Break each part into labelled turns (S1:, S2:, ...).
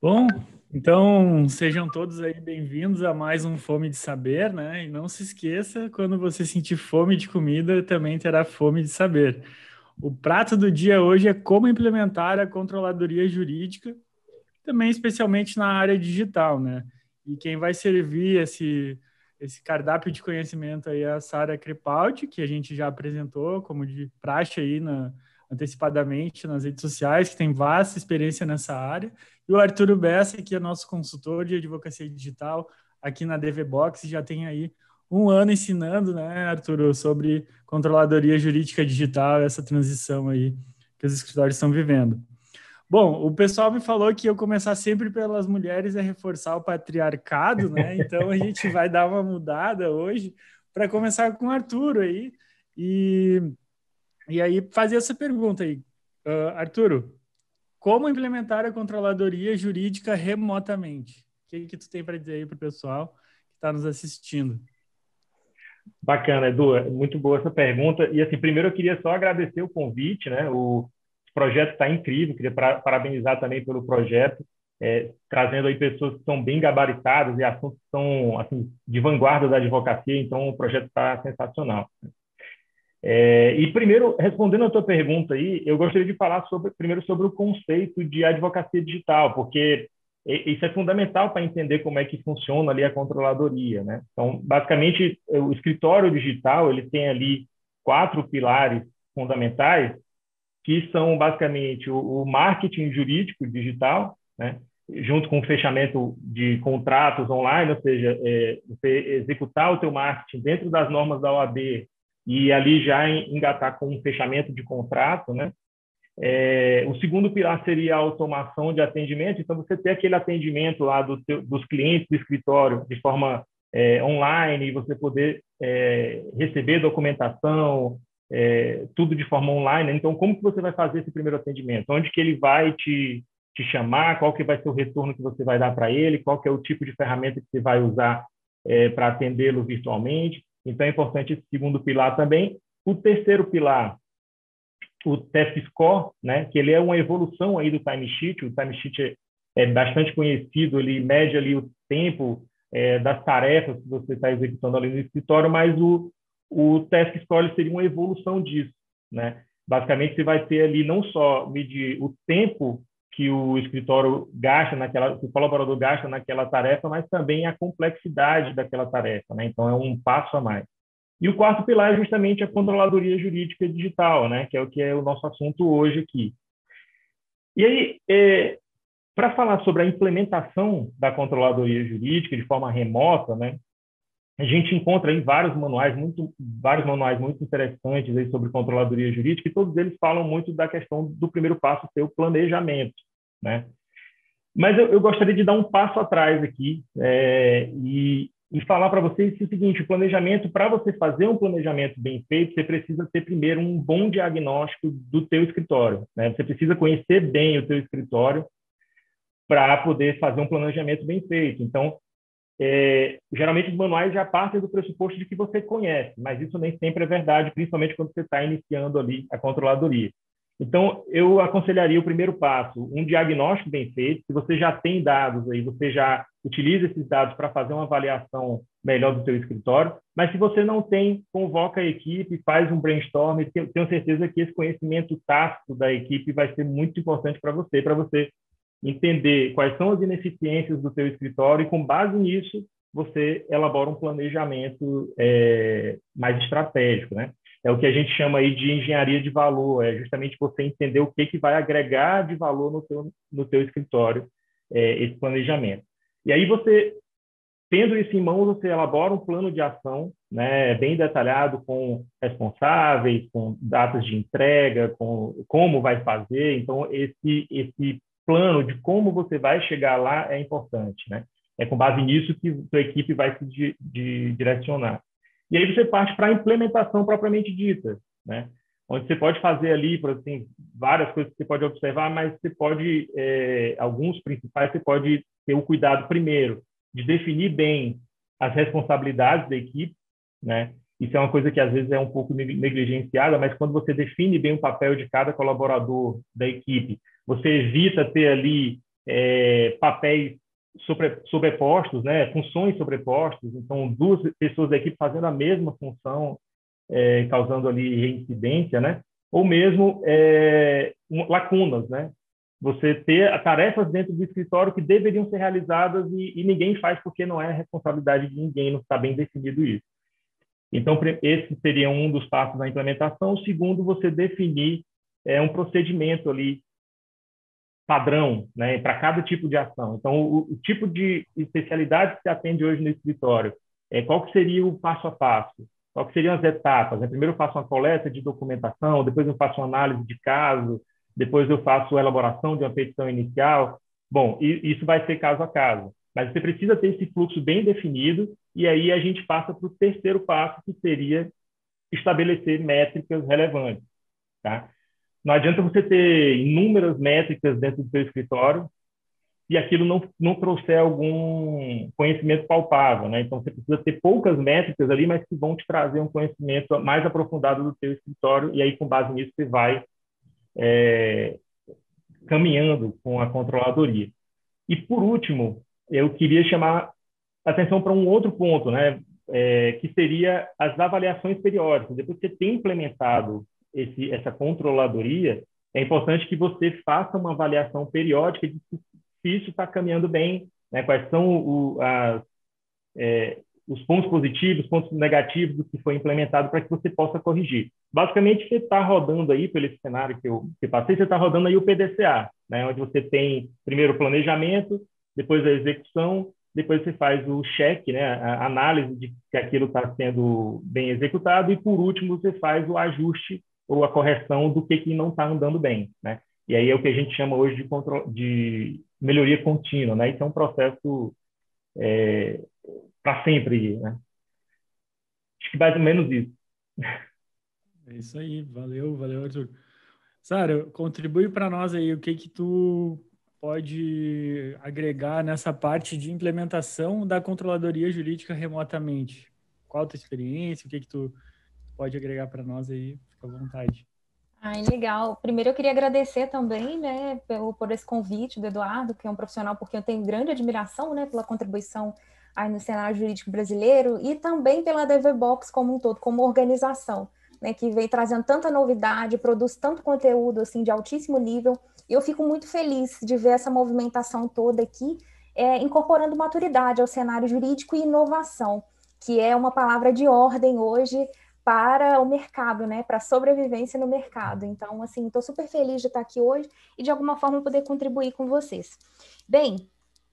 S1: Bom, então sejam todos aí bem-vindos a mais um Fome de Saber, né? E não se esqueça, quando você sentir fome de comida, também terá fome de saber. O prato do dia hoje é como implementar a controladoria jurídica, também especialmente na área digital, né? E quem vai servir esse, esse cardápio de conhecimento aí é a Sara Crepaldi, que a gente já apresentou como de praxe aí na, antecipadamente nas redes sociais, que tem vasta experiência nessa área e o Arturo Bessa, que é nosso consultor de advocacia digital aqui na DVBox, já tem aí um ano ensinando, né, Arturo, sobre controladoria jurídica digital, essa transição aí que os escritórios estão vivendo. Bom, o pessoal me falou que eu começar sempre pelas mulheres é reforçar o patriarcado, né? Então a gente vai dar uma mudada hoje para começar com o Arturo aí e, e aí fazer essa pergunta aí. Uh, Arturo, como implementar a controladoria jurídica remotamente? O que, que tu tem para dizer aí para o pessoal que está nos assistindo?
S2: Bacana, Edu. É muito boa essa pergunta. E, assim, primeiro eu queria só agradecer o convite, né? O projeto está incrível. Queria parabenizar também pelo projeto, é, trazendo aí pessoas que são bem gabaritadas e assuntos que são, assim, de vanguarda da advocacia. Então, o projeto está sensacional. É, e primeiro, respondendo a tua pergunta aí, eu gostaria de falar sobre, primeiro sobre o conceito de advocacia digital, porque isso é fundamental para entender como é que funciona ali a controladoria, né? Então, basicamente, o escritório digital ele tem ali quatro pilares fundamentais que são basicamente o, marketing jurídico digital, né? junto com o fechamento de contratos online, ou seja, é, você executar o teu marketing dentro das normas da OAB e ali já engatar com um fechamento de contrato, né? É, o segundo pilar seria a automação de atendimento, então você ter aquele atendimento lá do teu, dos clientes do escritório de forma é, online, você poder é, receber documentação, é, tudo de forma online. Então, como que você vai fazer esse primeiro atendimento? Onde que ele vai te, te chamar? Qual que vai ser o retorno que você vai dar para ele? Qual que é o tipo de ferramenta que você vai usar é, para atendê-lo virtualmente? Então, é importante esse segundo pilar também. O terceiro pilar, o test score, né, que ele é uma evolução aí do timesheet. O timesheet é, é bastante conhecido, ele mede ali o tempo é, das tarefas que você está executando ali no escritório, mas o, o test score seria uma evolução disso, né? Basicamente, você vai ter ali não só medir o tempo que o escritório gasta naquela, que o colaborador gasta naquela tarefa, mas também a complexidade daquela tarefa, né? Então é um passo a mais. E o quarto pilar é justamente a controladoria jurídica digital, né? Que é o que é o nosso assunto hoje aqui. E aí, é, para falar sobre a implementação da controladoria jurídica de forma remota, né? A gente encontra aí vários manuais muito vários manuais muito interessantes aí sobre controladoria jurídica e todos eles falam muito da questão do primeiro passo ser o planejamento né? Mas eu, eu gostaria de dar um passo atrás aqui é, e, e falar para vocês o seguinte: o planejamento, para você fazer um planejamento bem feito, você precisa ter primeiro um bom diagnóstico do teu escritório. Né? Você precisa conhecer bem o teu escritório para poder fazer um planejamento bem feito. Então, é, geralmente os manuais já partem do pressuposto de que você conhece, mas isso nem sempre é verdade, principalmente quando você está iniciando ali a controladoria. Então, eu aconselharia o primeiro passo, um diagnóstico bem feito. Se você já tem dados aí, você já utiliza esses dados para fazer uma avaliação melhor do seu escritório. Mas se você não tem, convoca a equipe, faz um brainstorm. Tenho certeza que esse conhecimento tácito da equipe vai ser muito importante para você, para você entender quais são as ineficiências do seu escritório e, com base nisso, você elabora um planejamento é, mais estratégico, né? é o que a gente chama aí de engenharia de valor, é justamente você entender o que, que vai agregar de valor no teu, no teu escritório, é, esse planejamento. E aí você, tendo isso em mãos, você elabora um plano de ação né, bem detalhado, com responsáveis, com datas de entrega, com como vai fazer. Então, esse, esse plano de como você vai chegar lá é importante. Né? É com base nisso que sua equipe vai se de direcionar. E aí você parte para a implementação propriamente dita, né? onde você pode fazer ali, por assim, várias coisas que você pode observar, mas você pode, é, alguns principais, você pode ter o cuidado, primeiro, de definir bem as responsabilidades da equipe, né? Isso é uma coisa que às vezes é um pouco negligenciada, mas quando você define bem o papel de cada colaborador da equipe, você evita ter ali é, papéis sobre, sobrepostos, né, funções sobrepostas, então duas pessoas da equipe fazendo a mesma função, é, causando ali reincidência, né, ou mesmo é, lacunas, né, você ter tarefas dentro do escritório que deveriam ser realizadas e, e ninguém faz porque não é responsabilidade de ninguém, não está bem definido isso. Então, esse seria um dos passos da implementação. O segundo, você definir é, um procedimento ali padrão né, para cada tipo de ação. Então, o, o, tipo de especialidade que se atende hoje no escritório, é, qual que seria o passo a passo? Qual que seriam as etapas? Né? Primeiro eu faço uma coleta de documentação, depois eu faço uma análise de caso, depois eu faço a elaboração de uma petição inicial. Bom, isso vai ser caso a caso. Mas você precisa ter esse fluxo bem definido e aí a gente passa para o terceiro passo, que seria estabelecer métricas relevantes. Tá? Não adianta você ter inúmeras métricas dentro do seu escritório e aquilo não, não trouxer algum conhecimento palpável, né? Então, você precisa ter poucas métricas ali, mas que vão te trazer um conhecimento mais aprofundado do seu escritório e aí, com base nisso, você vai é, caminhando com a controladoria. E, por último, eu queria chamar atenção para um outro ponto, né? É, que seria as avaliações periódicas. Depois que você tem implementado esse, essa controladoria, é importante que você faça uma avaliação periódica de se isso está caminhando bem, né? quais são o, as, é, os pontos positivos, pontos negativos do que foi implementado para que você possa corrigir. Basicamente, você está rodando aí, pelo cenário que eu que passei, você está rodando aí o PDCA, né? onde você tem primeiro o planejamento, depois a execução, depois você faz o cheque, né? a análise de que aquilo está sendo bem executado, e por último você faz o ajuste ou a correção do que, que não está andando bem. Né? E aí é o que a gente chama hoje de, de melhoria contínua. Né? Isso é um processo é, para sempre. Né? Acho que mais ou menos isso.
S1: É isso aí, valeu, valeu, Arthur. Sara, contribui para nós aí o que que tu pode agregar nessa parte de implementação da controladoria jurídica remotamente. Qual a tua experiência, o que que tu pode agregar para nós aí? Fica à vontade.
S3: Ai, legal. Primeiro eu queria agradecer também, né, pelo, por esse convite do Eduardo, que é um profissional porque eu tenho grande admiração, né, pela contribuição aí no cenário jurídico brasileiro e também pela DVBox como um todo, como organização, né, que vem trazendo tanta novidade, produz tanto conteúdo assim de altíssimo nível. E eu fico muito feliz de ver essa movimentação toda aqui, é, incorporando maturidade ao cenário jurídico e inovação, que é uma palavra de ordem hoje para o mercado, né, para a sobrevivência no mercado. Então, assim, estou super feliz de estar aqui hoje e de alguma forma poder contribuir com vocês. Bem,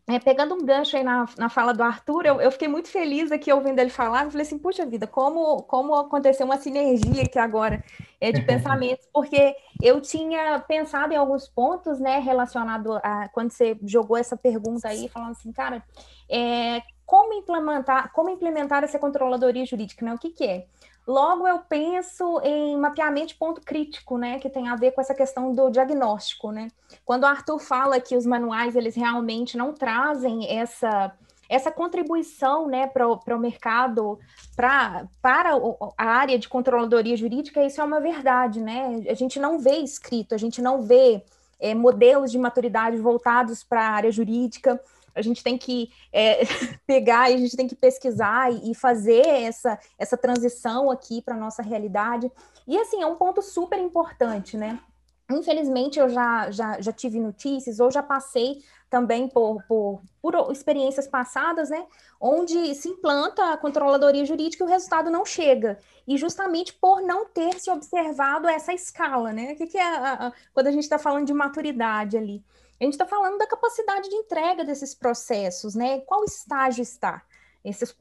S3: é, pegando um gancho aí na, na fala do Arthur, eu, eu, fiquei muito feliz aqui ouvindo ele falar, eu falei assim, puxa vida, como, como aconteceu uma sinergia aqui agora é, de pensamentos, porque eu tinha pensado em alguns pontos, né, relacionado a, quando você jogou essa pergunta aí, falando assim, cara, é, como implementar, como implementar essa controladoria jurídica, né, o que que é? Logo, eu penso em mapeamento de ponto crítico, né, que tem a ver com essa questão do diagnóstico, né? Quando o Arthur fala que os manuais eles realmente não trazem essa essa contribuição, né, para o mercado, pra, para a área de controladoria jurídica, isso é uma verdade, né? A gente não vê escrito, a gente não vê é, modelos de maturidade voltados para a área jurídica a gente tem que é, pegar e a gente tem que pesquisar e, fazer essa, essa transição aqui para a nossa realidade. E assim, é um ponto super importante, né? Infelizmente, eu já, já, já tive notícias, ou já passei também por, por, por, experiências passadas, né, onde se implanta a controladoria jurídica e o resultado não chega. E justamente por não ter se observado essa escala, né? O que, que é a, a, quando a gente está falando de maturidade ali? A gente está falando da capacidade de entrega desses processos, né? Qual estágio está? Esses,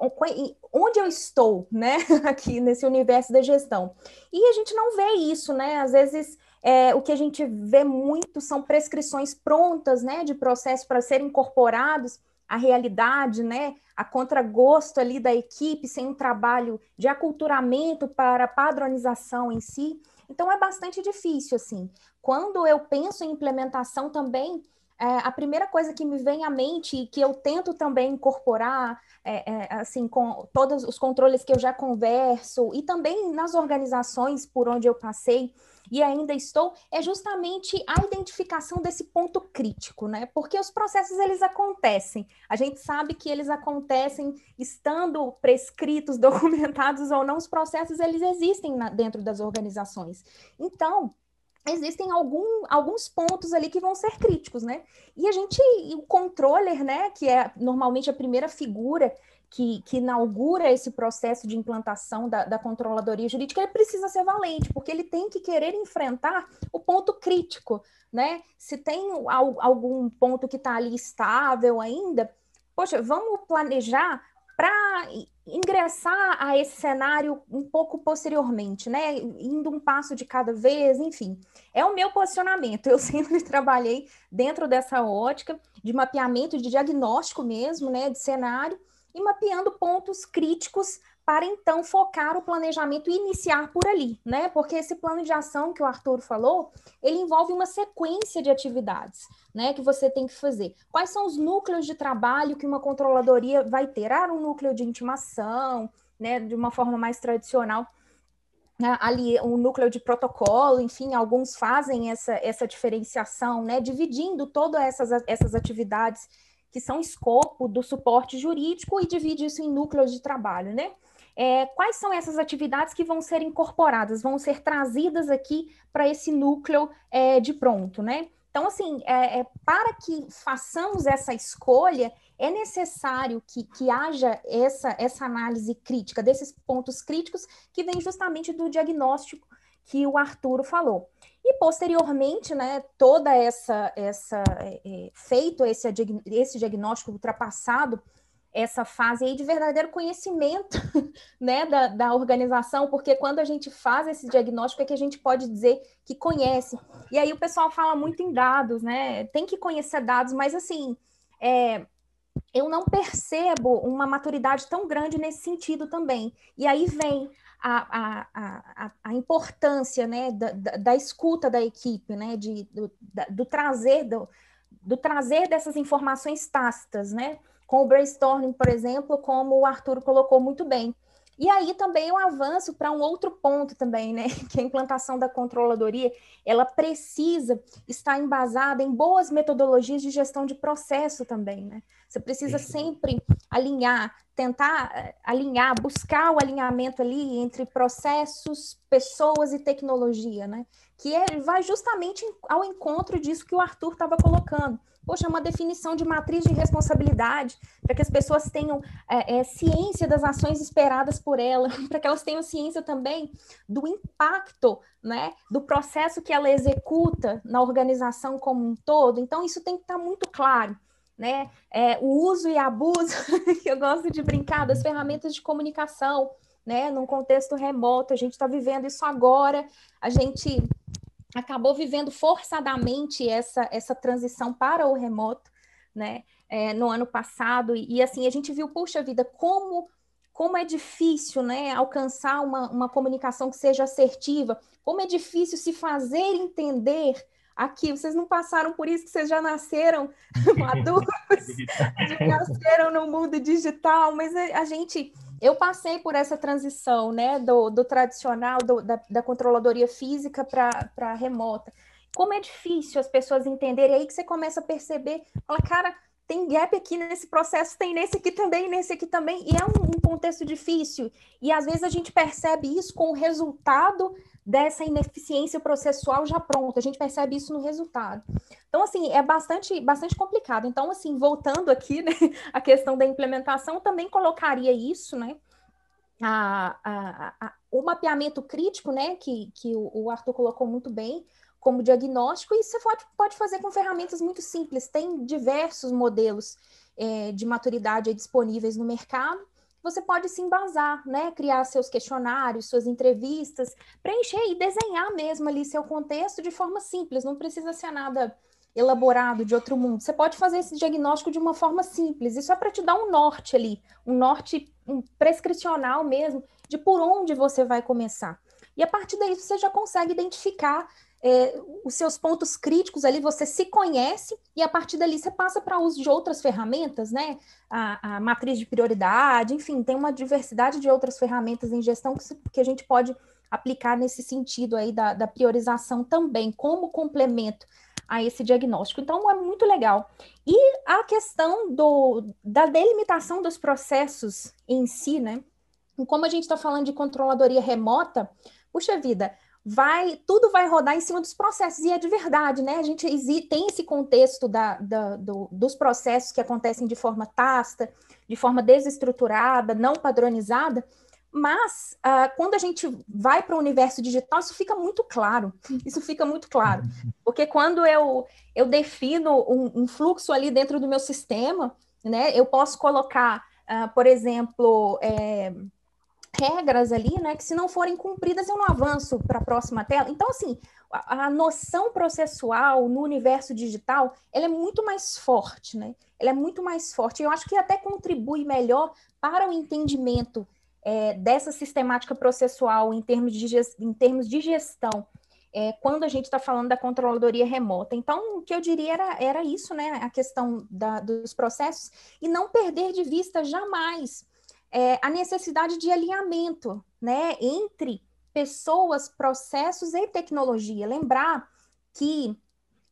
S3: onde eu estou, né, aqui nesse universo da gestão. E a gente não vê isso, né? Às vezes é, o que a gente vê muito são prescrições prontas, né, de processos para serem incorporados à realidade, né, a contragosto ali da equipe, sem um trabalho de aculturamento para padronização em si. Então é bastante difícil, assim. Quando eu penso em implementação também, é, a primeira coisa que me vem à mente e que eu tento também incorporar, é, é, assim, com todos os controles que eu já converso e também nas organizações por onde eu passei e ainda estou, é justamente a identificação desse ponto crítico, né? Porque os processos eles acontecem. A gente sabe que eles acontecem estando prescritos, documentados ou não, os processos eles existem na, dentro das organizações. Então, existem algum, alguns pontos ali que vão ser críticos, né? E a gente, o controller, né, que é normalmente a primeira figura que, que inaugura esse processo de implantação da, da controladoria jurídica, ele precisa ser valente, porque ele tem que querer enfrentar o ponto crítico, né? Se tem algum ponto que está ali estável ainda, poxa, vamos planejar para ingressar a esse cenário um pouco posteriormente, né? Indo um passo de cada vez, enfim. É o meu posicionamento. Eu sempre trabalhei dentro dessa ótica de mapeamento, de diagnóstico mesmo, né? De cenário e mapeando pontos críticos para então focar o planejamento e iniciar por ali, né? Porque esse plano de ação que o Arthur falou, ele envolve uma sequência de atividades, né, que você tem que fazer. Quais são os núcleos de trabalho que uma controladoria vai ter? Ah, um núcleo de intimação, né, de uma forma mais tradicional, né, ali um núcleo de protocolo, enfim, alguns fazem essa, essa diferenciação, né, dividindo todas essas, essas atividades que são escopo do suporte jurídico e divide isso em núcleos de trabalho, né? É, quais são essas atividades que vão ser incorporadas, vão ser trazidas aqui para esse núcleo é, de pronto, né? Então, assim, é, é, para que façamos essa escolha, é necessário que, que haja essa, essa análise crítica, desses pontos críticos que vem justamente do diagnóstico que o Arturo falou. E posteriormente, né, toda essa, essa é, é feito esse, esse diagnóstico ultrapassado, essa fase aí de verdadeiro conhecimento né, da, da organização, porque quando a gente faz esse diagnóstico é que a gente pode dizer que conhece. E aí o pessoal fala muito em dados, né? Tem que conhecer dados, mas assim, é, eu não percebo uma maturidade tão grande nesse sentido também. E aí vem a, a, a, importância né, da, da, da, escuta da equipe, né, de, do, da, do trazer do, do trazer dessas informações tácitas, né? com o brainstorming, por exemplo, como o Arthur colocou muito bem. E aí também eu avanço para um outro ponto também, né? Que a implantação da controladoria, ela precisa estar embasada em boas metodologias de gestão de processo também, né? Você precisa sempre alinhar, tentar eh, alinhar, buscar o alinhamento ali entre processos, pessoas e tecnologia, né? Que é, vai justamente ao encontro disso que o Arthur estava colocando poxa, uma definição de matriz de responsabilidade, para que as pessoas tenham é, é, ciência das ações esperadas por ela, para que elas tenham ciência também do impacto, né, do processo que ela executa na organização como um todo. Então, isso tem que estar muito claro. Né? É, o uso e abuso, que eu gosto de brincar, das ferramentas de comunicação, né? Num contexto remoto, a gente está vivendo isso agora, a gente acabou vivendo forçadamente essa, essa transição para o remoto, né, é, no ano passado, e, e, assim, a gente viu, puxa vida, como, como é difícil, né, alcançar uma, uma comunicação que seja assertiva, como é difícil se fazer entender aqui, vocês não passaram por isso, que vocês já nasceram maduros, já nasceram no mundo digital, mas a gente eu passei por essa transição, né, do, do tradicional, do, da, da, controladoria física para remota. Como é difícil as pessoas entenderem, aí que você começa a perceber, fala, cara, tem gap aqui nesse processo, tem nesse aqui também, nesse aqui também, e é um, um contexto difícil. E às vezes a gente percebe isso com o resultado dessa ineficiência processual já pronta, a gente percebe isso no resultado. Então, assim, é bastante, bastante complicado. Então, assim, voltando aqui, né, a questão da implementação, também colocaria isso, né, a, a, a, o mapeamento crítico, né, que, que o, Arthur colocou muito bem, como diagnóstico, e você pode, pode fazer com ferramentas muito simples. Tem diversos modelos é, de maturidade disponíveis no mercado. Você pode se embasar, né? Criar seus questionários, suas entrevistas, preencher e desenhar mesmo ali seu contexto de forma simples, não precisa ser nada elaborado de outro mundo. Você pode fazer esse diagnóstico de uma forma simples. Isso é para te dar um norte ali, um norte um prescricional mesmo, de por onde você vai começar. E a partir daí você já consegue identificar é, os seus pontos críticos ali, você se conhece e a partir dali você passa para uso de outras ferramentas, né? A, a, matriz de prioridade, enfim, tem uma diversidade de outras ferramentas em gestão que, que a gente pode aplicar nesse sentido aí da, da priorização também, como complemento a esse diagnóstico. Então, é muito legal. E a questão do, da delimitação dos processos em si, né? Como a gente está falando de controladoria remota, puxa vida, vai tudo vai rodar em cima dos processos, e é de verdade, né? A gente tem esse contexto da, da, do, dos processos que acontecem de forma tácita, de forma desestruturada, não padronizada, mas uh, quando a gente vai para o universo digital, isso fica muito claro. Isso fica muito claro. Porque quando eu, eu defino um, um fluxo ali dentro do meu sistema, né, eu posso colocar, uh, por exemplo, é, regras ali, né, que se não forem cumpridas, eu não avanço para a próxima tela. Então, assim, a, a, noção processual no universo digital, ela é muito mais forte, né? Ela é muito mais forte. Eu acho que até contribui melhor para o entendimento é, dessa sistemática processual em termos de, em termos de gestão, é, quando a gente está falando da controladoria remota. Então, o que eu diria era, era isso, né? A questão da, dos processos, e não perder de vista jamais é, a necessidade de alinhamento né, entre pessoas, processos e tecnologia. Lembrar que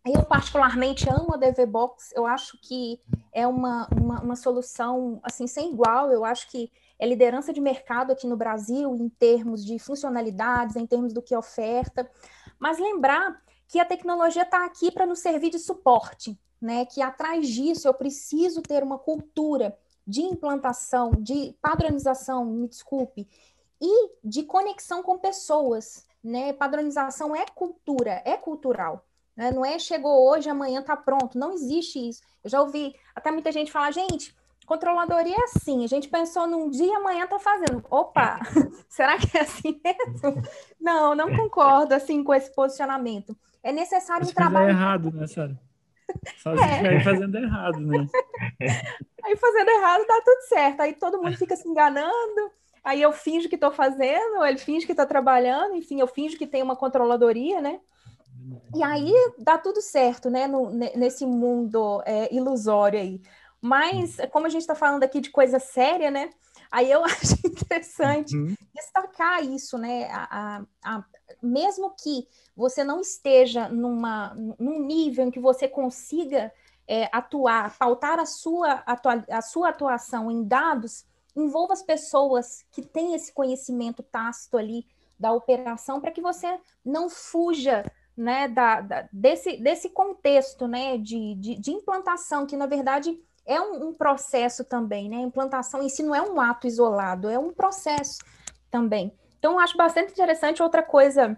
S3: eu particularmente amo a DVBox, eu acho que é uma, uma, uma, solução assim sem igual, eu acho que é liderança de mercado aqui no Brasil em termos de funcionalidades, em termos do que oferta, mas lembrar que a tecnologia está aqui para nos servir de suporte, né? Que atrás disso eu preciso ter uma cultura de implantação, de padronização, me desculpe, e de conexão com pessoas, né? Padronização é cultura, é cultural. Né? Não é chegou hoje, amanhã está pronto. Não existe isso. Eu já ouvi até muita gente falar, gente, Controladoria é assim, a gente pensou num dia, amanhã está fazendo. Opa, será que é assim mesmo? Não, não concordo assim com esse posicionamento. É necessário
S1: um
S3: trabalho.
S1: errado, né, Sara? Só se é. estiver fazendo errado, né?
S3: Aí fazendo errado dá tudo certo. Aí todo mundo fica se enganando. Aí eu finjo que estou fazendo, ele finge que está trabalhando, enfim, eu finjo que tem uma controladoria, né? E aí dá tudo certo, né? No, nesse mundo é, ilusório aí. Mas, como a gente está falando aqui de coisa séria, né? Aí eu acho interessante uhum. destacar isso, né? A, a, a, mesmo que você não esteja numa, num nível em que você consiga é, atuar, pautar a sua, atua, a sua atuação em dados, envolva as pessoas que têm esse conhecimento tácito ali da operação para que você não fuja né, da, da, desse, desse contexto né, de, de, de implantação, que na verdade é um, um, processo também, né? Implantação em si não é um ato isolado, é um processo também. Então, eu acho bastante interessante outra coisa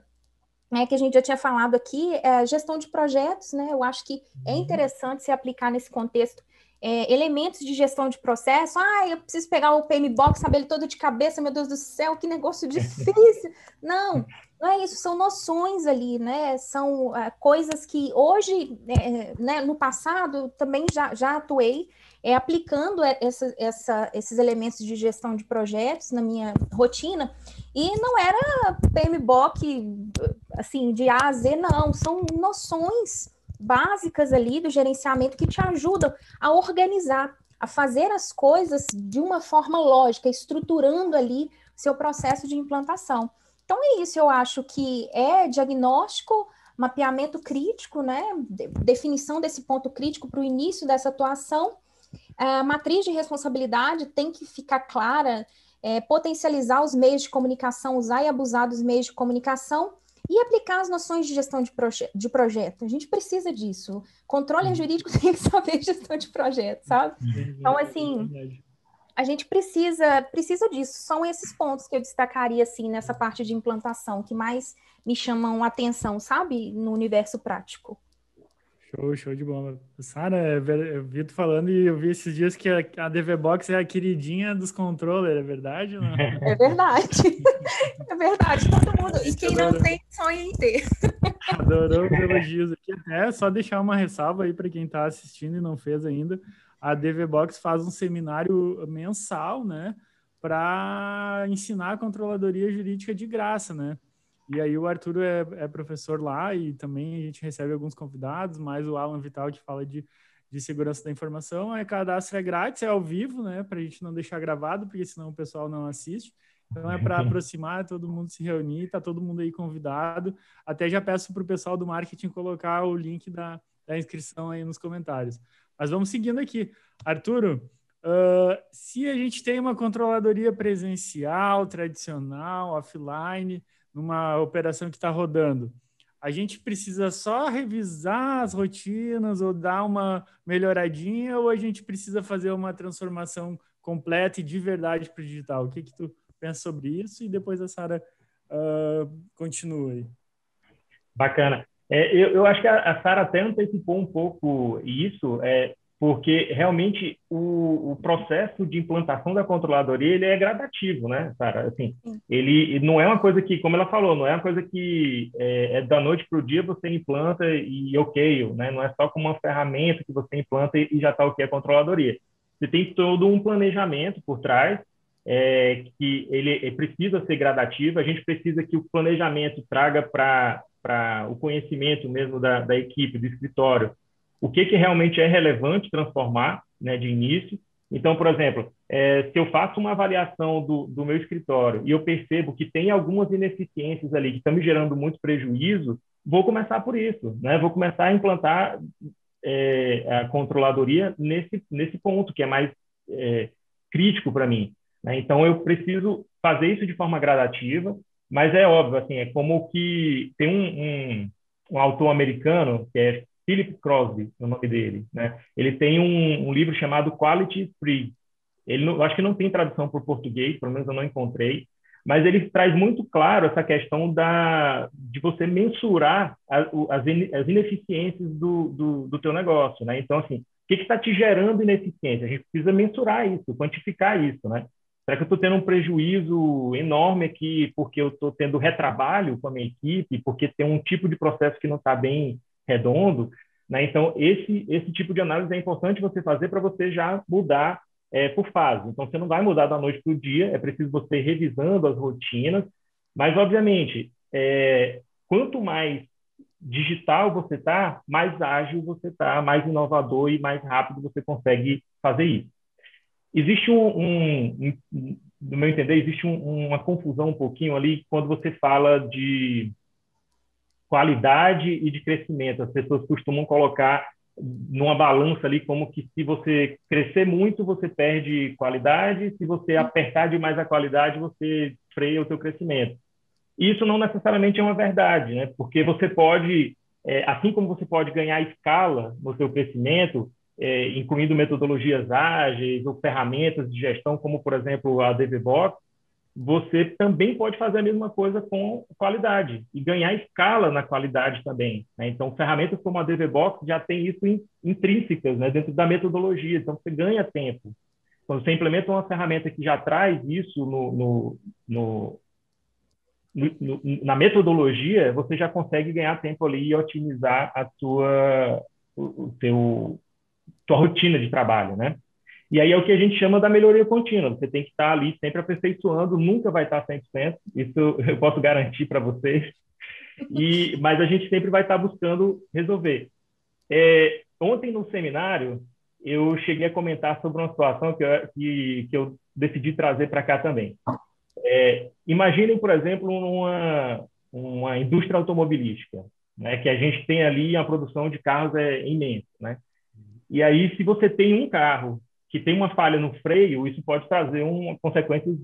S3: né, que a gente já tinha falado aqui, é a gestão de projetos, né? Eu acho que é uhum. interessante se aplicar nesse contexto é, elementos de gestão de processo. Ah, eu preciso pegar o PMBOK, saber ele todo de cabeça, meu Deus do céu, que negócio difícil. Não, não é isso, são noções ali, né? São uh, coisas que hoje, é, né, no passado, também já, já atuei é, aplicando essa, essa, esses elementos de gestão de projetos na minha rotina, e não era PMBOK, assim, de A a Z, não, são noções básicas ali do gerenciamento que te ajudam a organizar, a fazer as coisas de uma forma lógica, estruturando ali seu processo de implantação. Então é isso, eu acho que é diagnóstico, mapeamento crítico, né? Definição desse ponto crítico para o início dessa atuação. A matriz de responsabilidade tem que ficar clara, é, potencializar os meios de comunicação, usar e abusar dos meios de comunicação e aplicar as noções de gestão de, proje de projeto. A gente precisa disso. Controle uhum. jurídico tem que saber gestão de projeto, sabe? Então, assim, a gente precisa, precisa disso. São esses pontos que eu destacaria, assim, nessa parte de implantação, que mais me chamam a atenção, sabe? No universo prático.
S1: Show, show de bola. Sara, eu vi tu falando e eu vi esses dias que a, DV Box é a queridinha dos controllers, é verdade? Não?
S3: É verdade. É verdade, todo mundo. E quem não tem, sonha em ter.
S1: Adorou os elogios aqui. Até só deixar uma ressalva aí para quem está assistindo e não fez ainda. A DV Box faz um seminário mensal, né? Para ensinar a controladoria jurídica de graça, né? E aí o Arthur é, é, professor lá e também a gente recebe alguns convidados, mais o Alan Vital que fala de, de segurança da informação. A cadastro é grátis, é ao vivo, né? Para a gente não deixar gravado, porque senão o pessoal não assiste. Então é para aproximar, todo mundo se reunir, tá todo mundo aí convidado. Até já peço para o pessoal do marketing colocar o link da, da inscrição aí nos comentários. Mas vamos seguindo aqui. Arturo, uh, se a gente tem uma controladoria presencial, tradicional, offline, numa operação que está rodando, a gente precisa só revisar as rotinas ou dar uma melhoradinha ou a gente precisa fazer uma transformação completa e de verdade para o digital? O que, que tu pensa sobre isso? E depois a Sara uh, continua aí.
S2: Bacana. É, eu, eu, acho que a, a Sara até antecipou um pouco isso, é, porque realmente o, o, processo de implantação da controladoria ele é gradativo, né, Sara? Assim, ele não é uma coisa que, como ela falou, não é uma coisa que é, é da noite para o dia você implanta e ok, né? Não é só como uma ferramenta que você implanta e, e já está ok a controladoria. Você tem todo um planejamento por trás é, que ele, precisa ser gradativo. A gente precisa que o planejamento traga para para o conhecimento mesmo da, da, equipe, do escritório, o que, que realmente é relevante transformar né, de início. Então, por exemplo, é, se eu faço uma avaliação do, do meu escritório e eu percebo que tem algumas ineficiências ali que estão me gerando muito prejuízo, vou começar por isso, né? Vou começar a implantar é, a controladoria nesse, nesse ponto que é mais é, crítico para mim. Né? Então, eu preciso fazer isso de forma gradativa, mas é óbvio, assim, é como que tem um, um, um autor americano, que é Philip Crosby, o nome dele, né? Ele tem um, um livro chamado Quality Free. Ele não, acho que não tem tradução para o português, pelo menos eu não encontrei, mas ele traz muito claro essa questão da, de você mensurar as, as ineficiências do, do, do teu negócio, né? Então, assim, o que está te gerando ineficiência? A gente precisa mensurar isso, quantificar isso, né? Será que eu estou tendo um prejuízo enorme aqui porque eu estou tendo retrabalho com a minha equipe, porque tem um tipo de processo que não está bem redondo? Né? Então, esse, esse tipo de análise é importante você fazer para você já mudar é, por fase. Então, você não vai mudar da noite para o dia, é preciso você ir revisando as rotinas, mas, obviamente, é, quanto mais digital você está, mais ágil você está, mais inovador e mais rápido você consegue fazer isso. Existe um, um, um no meu entender, existe um, uma confusão um pouquinho ali quando você fala de qualidade e de crescimento. As pessoas costumam colocar numa balança ali como que se você crescer muito, você perde qualidade, se você apertar demais a qualidade, você freia o seu crescimento. Isso não necessariamente é uma verdade, né? Porque você pode, é, assim como você pode ganhar escala no seu crescimento, é, incluindo metodologias ágeis ou ferramentas de gestão, como, por exemplo, a DVBox, você também pode fazer a mesma coisa com qualidade e ganhar escala na qualidade também. Né? Então, ferramentas como a DVBox já tem isso in, intrínsecas né? dentro da metodologia, então você ganha tempo. Quando você implementa uma ferramenta que já traz isso no, no, no, na metodologia, você já consegue ganhar tempo ali e otimizar a sua, o, o seu rotina de trabalho, né? E aí é o que a gente chama da melhoria contínua. Você tem que estar ali sempre aperfeiçoando, nunca vai estar 100%, isso eu posso garantir para vocês. E, mas a gente sempre vai estar buscando resolver. É, ontem no seminário, eu cheguei a comentar sobre uma situação que eu, que, que eu decidi trazer para cá também. É, imaginem, por exemplo, uma, uma indústria automobilística, né, que a gente tem ali a produção de carros é imensa, né? E aí, se você tem um carro que tem uma falha no freio, isso pode trazer um, consequências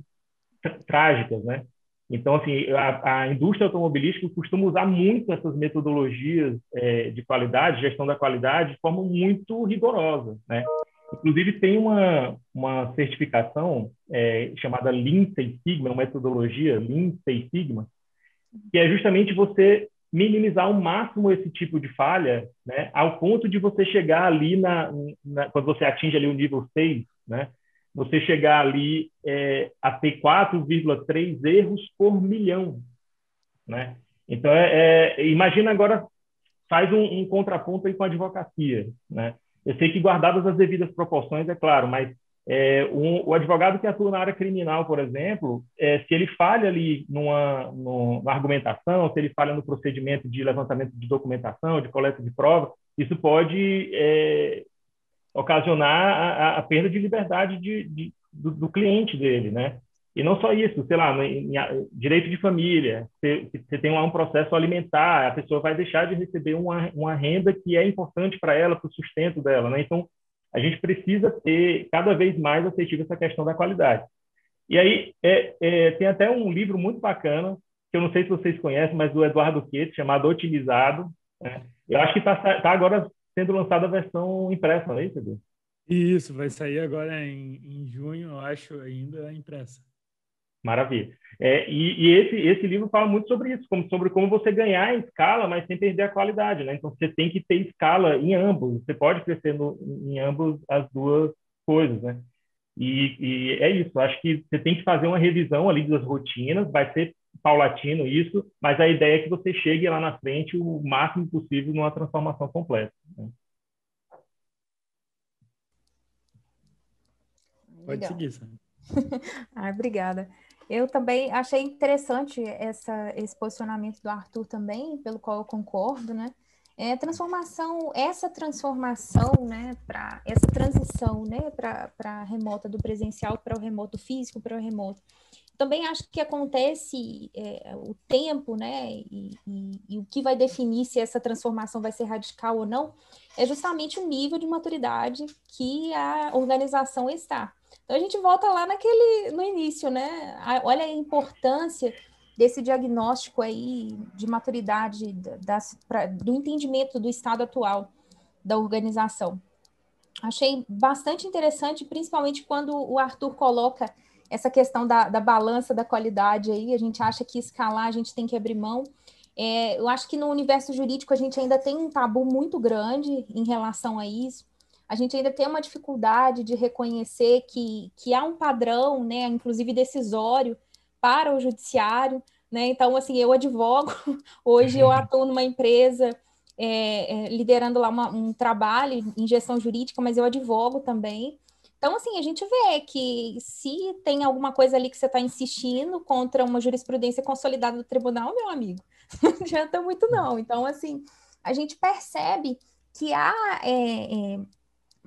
S2: trágicas, né? Então, assim, a, a, indústria automobilística costuma usar muito essas metodologias é, de qualidade, gestão da qualidade, de forma muito rigorosa, né? Inclusive, tem uma, uma certificação é, chamada Lean Six Sigma, uma metodologia Lean Six Sigma, que é justamente você minimizar ao máximo esse tipo de falha, né, ao ponto de você chegar ali na, na quando você atinge ali o nível 6, né, você chegar ali é, a ter 4,3 erros por milhão, né? Então, é, é, imagina agora, faz um, um, contraponto aí com a advocacia, né? Eu sei que guardadas as devidas proporções, é claro, mas É, um, o advogado que atua na área criminal, por exemplo, é, se ele falha ali numa, numa, argumentação, se ele falha no procedimento de levantamento de documentação, de coleta de prova, isso pode é, ocasionar a, a, perda de liberdade de, de, do, do, cliente dele, né? E não só isso, sei lá, em, em, direito de família, você, tem lá um processo alimentar, a pessoa vai deixar de receber uma, uma renda que é importante para ela, para o sustento dela, né? Então, a gente precisa ter cada vez mais assertivo essa questão da qualidade. E aí, é, é, tem até um livro muito bacana, que eu não sei se vocês conhecem, mas do Eduardo Quete, chamado Otimizado. Né? Eu acho que está tá agora sendo lançada a versão impressa, não é isso, Edu?
S1: Isso, vai sair agora em, em junho, eu acho, ainda impressa.
S2: Maravilha. É, e, e esse, esse livro fala muito sobre isso, como, sobre como você ganhar em escala, mas sem perder a qualidade. Né? Então, você tem que ter escala em ambos. Você pode crescer no, em ambos as duas coisas. Né? E, e é isso. Acho que você tem que fazer uma revisão ali das rotinas. Vai ser paulatino isso, mas a ideia é que você chegue lá na frente o máximo possível numa transformação completa. Né?
S1: Pode seguir, Sam.
S3: ah, obrigada. Eu também achei interessante essa, esse posicionamento do Arthur também, pelo qual eu concordo, né? É, transformação, essa transformação, né, para essa transição, né, para remota do presencial para o remoto físico para o remoto. Também acho que acontece é, o tempo, né, e, e, e, o que vai definir se essa transformação vai ser radical ou não, é justamente o nível de maturidade que a organização está. Então a gente volta lá naquele no início, né? Olha a importância desse diagnóstico aí de maturidade das, pra, do entendimento do estado atual da organização. Achei bastante interessante, principalmente quando o Arthur coloca essa questão da, da balança da qualidade aí. A gente acha que escalar a gente tem que abrir mão. É, eu acho que no universo jurídico a gente ainda tem um tabu muito grande em relação a isso a gente ainda tem uma dificuldade de reconhecer que, que há um padrão, né, inclusive decisório, para o judiciário. Né? Então, assim, eu advogo, hoje eu uhum. atuo numa empresa é, é, liderando lá uma, um trabalho em gestão jurídica, mas eu advogo também. Então, assim, a gente vê que se tem alguma coisa ali que você está insistindo contra uma jurisprudência consolidada do tribunal, meu amigo, não adianta muito não. Então, assim, a gente percebe que há é, é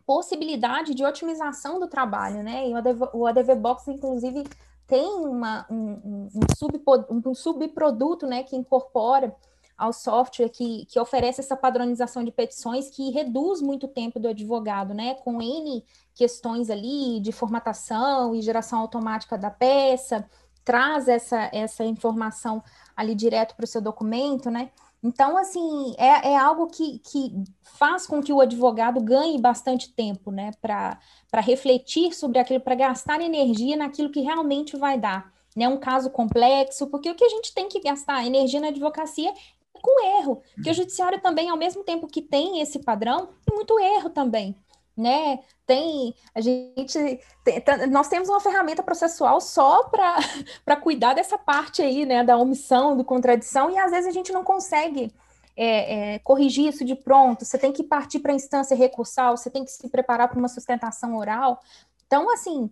S3: possibilidade de otimização do trabalho, né? E o ADV, o ADV Box, inclusive, tem uma, um, um, sub, um subproduto né, que incorpora ao software que, que oferece essa padronização de petições que reduz muito o tempo do advogado, né? Com N questões ali de formatação e geração automática da peça, traz essa, essa informação ali direto para o seu documento, né? Então, assim, é, é algo que, que faz com que o advogado ganhe bastante tempo, né, para refletir sobre aquilo, para gastar energia naquilo que realmente vai dar. Né, um caso complexo, porque o que a gente tem que gastar energia na advocacia é com erro, que o judiciário também, ao mesmo tempo que tem esse padrão, tem muito erro também né? Tem a gente tem, nós temos uma ferramenta processual só para cuidar dessa parte aí, né? Da omissão, do contradição, e às vezes a gente não consegue é, é, corrigir isso de pronto. Você tem que partir para a instância recursal, você tem que se preparar para uma sustentação oral. Então, assim,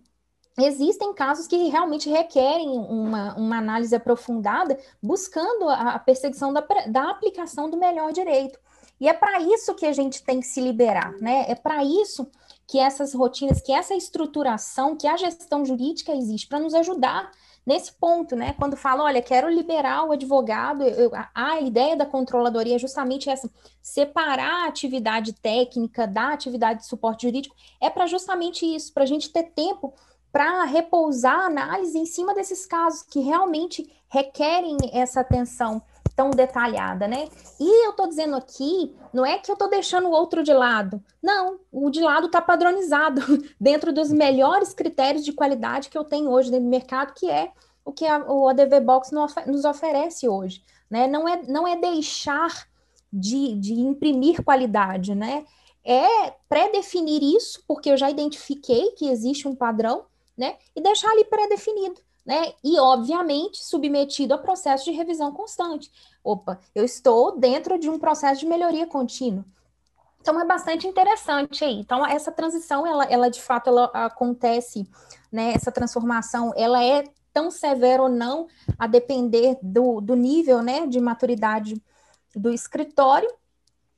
S3: existem casos que realmente requerem uma, uma análise aprofundada, buscando a, a perseguição da, da aplicação do melhor direito. E é para isso que a gente tem que se liberar, né? É para isso que essas rotinas, que essa estruturação, que a gestão jurídica existe para nos ajudar nesse ponto, né? Quando fala, olha, quero liberar o advogado, eu, a, a, ideia da controladoria é justamente essa: separar a atividade técnica da atividade de suporte jurídico, é para justamente isso, para a gente ter tempo para repousar a análise em cima desses casos que realmente requerem essa atenção tão detalhada, né? E eu estou dizendo aqui, não é que eu estou deixando o outro de lado. Não, o de lado está padronizado dentro dos melhores critérios de qualidade que eu tenho hoje dentro do mercado, que é o que a, o ADV Box nos oferece hoje. Né? Não, é, não é deixar de, de imprimir qualidade, né? É pré-definir isso, porque eu já identifiquei que existe um padrão, né? E deixar ali pré-definido né? E, obviamente, submetido a processo de revisão constante. Opa, eu estou dentro de um processo de melhoria contínua. Então é bastante interessante aí. Então essa transição, ela, ela de fato ela acontece, né? Essa transformação, ela é tão severa ou não, a depender do, do nível, né, de maturidade do escritório.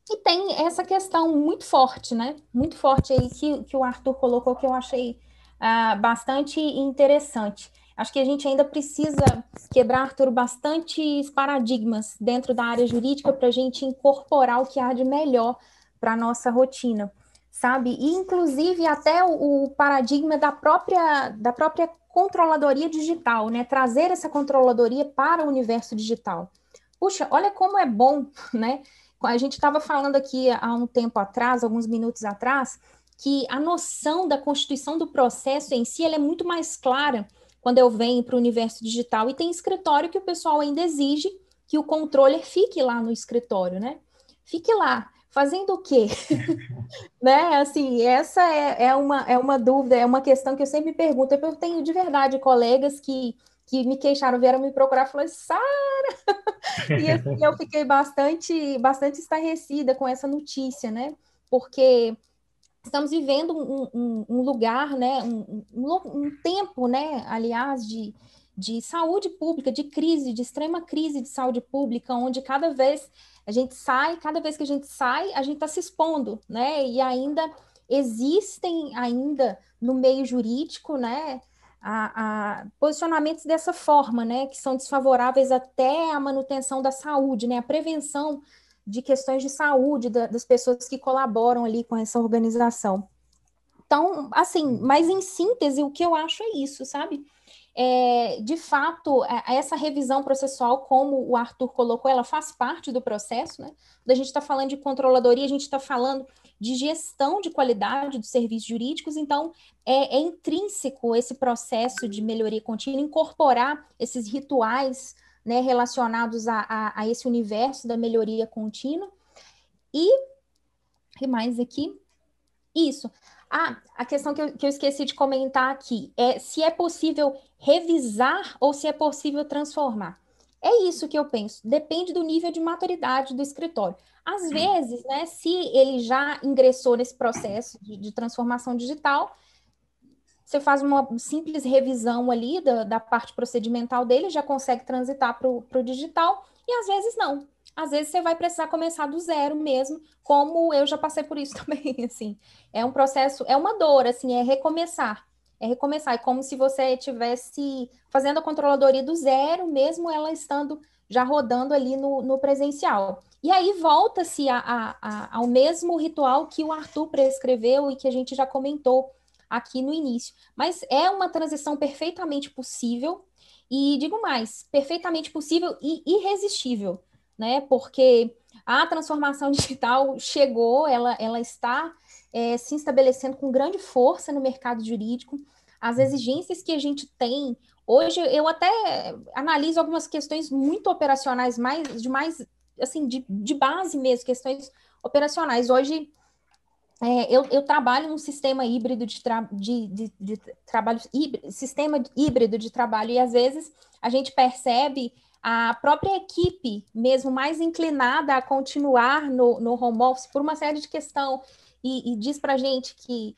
S3: E tem essa questão muito forte, né? Muito forte aí que, que o Arthur colocou, que eu achei uh, bastante interessante. Acho que a gente ainda precisa quebrar, Arthur, bastantes paradigmas dentro da área jurídica para a gente incorporar o que há de melhor para a nossa rotina, sabe? E, inclusive, até o, o, paradigma da própria, da própria controladoria digital, né? Trazer essa controladoria para o universo digital. Puxa, olha como é bom, né? A gente estava falando aqui há um tempo atrás, alguns minutos atrás, que a noção da constituição do processo em si é muito mais clara quando eu venho para o universo digital. E tem escritório que o pessoal ainda exige que o controller fique lá no escritório, né? Fique lá. Fazendo o quê? né? Assim, essa é, é, uma, é uma dúvida, é uma questão que eu sempre me pergunto. Eu tenho de verdade colegas que, que me queixaram, vieram me procurar e falaram, Sara! e assim, eu fiquei bastante, bastante estarrecida com essa notícia, né? Porque estamos vivendo um, um, um lugar, né? Um, um, tempo, né? Aliás, de, de saúde pública, de crise, de extrema crise de saúde pública, onde cada vez a gente sai, cada vez que a gente sai, a gente está se expondo, né? E ainda existem ainda no meio jurídico, né? A, a, posicionamentos dessa forma, né, que são desfavoráveis até à manutenção da saúde, né, a prevenção de questões de saúde da, das pessoas que colaboram ali com essa organização. Então, assim, mas em síntese, o que eu acho é isso, sabe? é, de fato, essa revisão processual, como o Arthur colocou, ela faz parte do processo, né? Quando a gente está falando de controladoria, a gente está falando de gestão de qualidade dos serviços jurídicos, então é, é intrínseco esse processo de melhoria contínua, incorporar esses rituais né, relacionados a, a, a esse universo da melhoria contínua. E, e mais aqui? Isso. Ah, a questão que eu, que eu esqueci de comentar aqui é se é possível revisar ou se é possível transformar. É isso que eu penso. Depende do nível de maturidade do escritório. Às vezes, né, se ele já ingressou nesse processo de, de transformação digital, você faz uma simples revisão ali da, da parte procedimental dele, já consegue transitar para o digital, e às vezes não às vezes você vai precisar começar do zero mesmo, como eu já passei por isso também, assim. É um processo, é uma dor, assim, é recomeçar. É recomeçar, é como se você estivesse fazendo a controladoria do zero, mesmo ela estando já rodando ali no, no presencial. E aí volta-se ao mesmo ritual que o Arthur prescreveu e que a gente já comentou aqui no início. Mas é uma transição perfeitamente possível, e digo mais, perfeitamente possível e irresistível né? Porque a transformação digital chegou, ela, ela está é, se estabelecendo com grande força no mercado jurídico. As exigências que a gente tem hoje, eu até analiso algumas questões muito operacionais, mais de mais assim de, de base mesmo, questões operacionais. Hoje é, eu, eu, trabalho num sistema híbrido de, tra de, de, de trabalho, híbrido, sistema híbrido de trabalho, e às vezes a gente percebe a própria equipe, mesmo mais inclinada a continuar no, no home office por uma série de questão, e, e diz para gente que,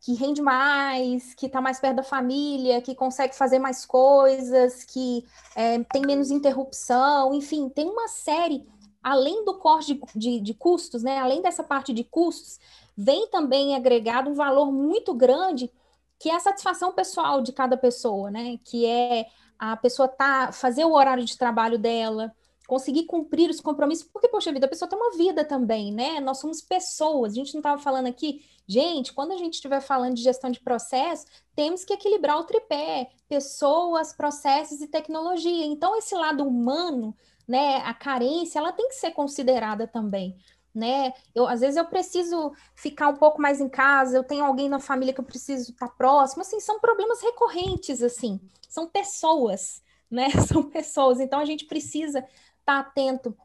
S3: que rende mais, que está mais perto da família, que consegue fazer mais coisas, que é, tem menos interrupção, enfim, tem uma série, além do corte de, de, de custos, né, além dessa parte de custos, vem também agregado um valor muito grande que é a satisfação pessoal de cada pessoa, né? Que é a pessoa tá fazer o horário de trabalho dela, conseguir cumprir os compromissos, porque, poxa vida, a pessoa tem uma vida também, né? Nós somos pessoas, a gente não estava falando aqui, gente, quando a gente estiver falando de gestão de processo, temos que equilibrar o tripé, pessoas, processos e tecnologia. Então, esse lado humano, né, a carência, ela tem que ser considerada também né? Eu, às vezes eu preciso ficar um pouco mais em casa, eu tenho alguém na família que eu preciso estar próximo, assim, são problemas recorrentes, assim, são pessoas, né? São pessoas, então a gente precisa estar atento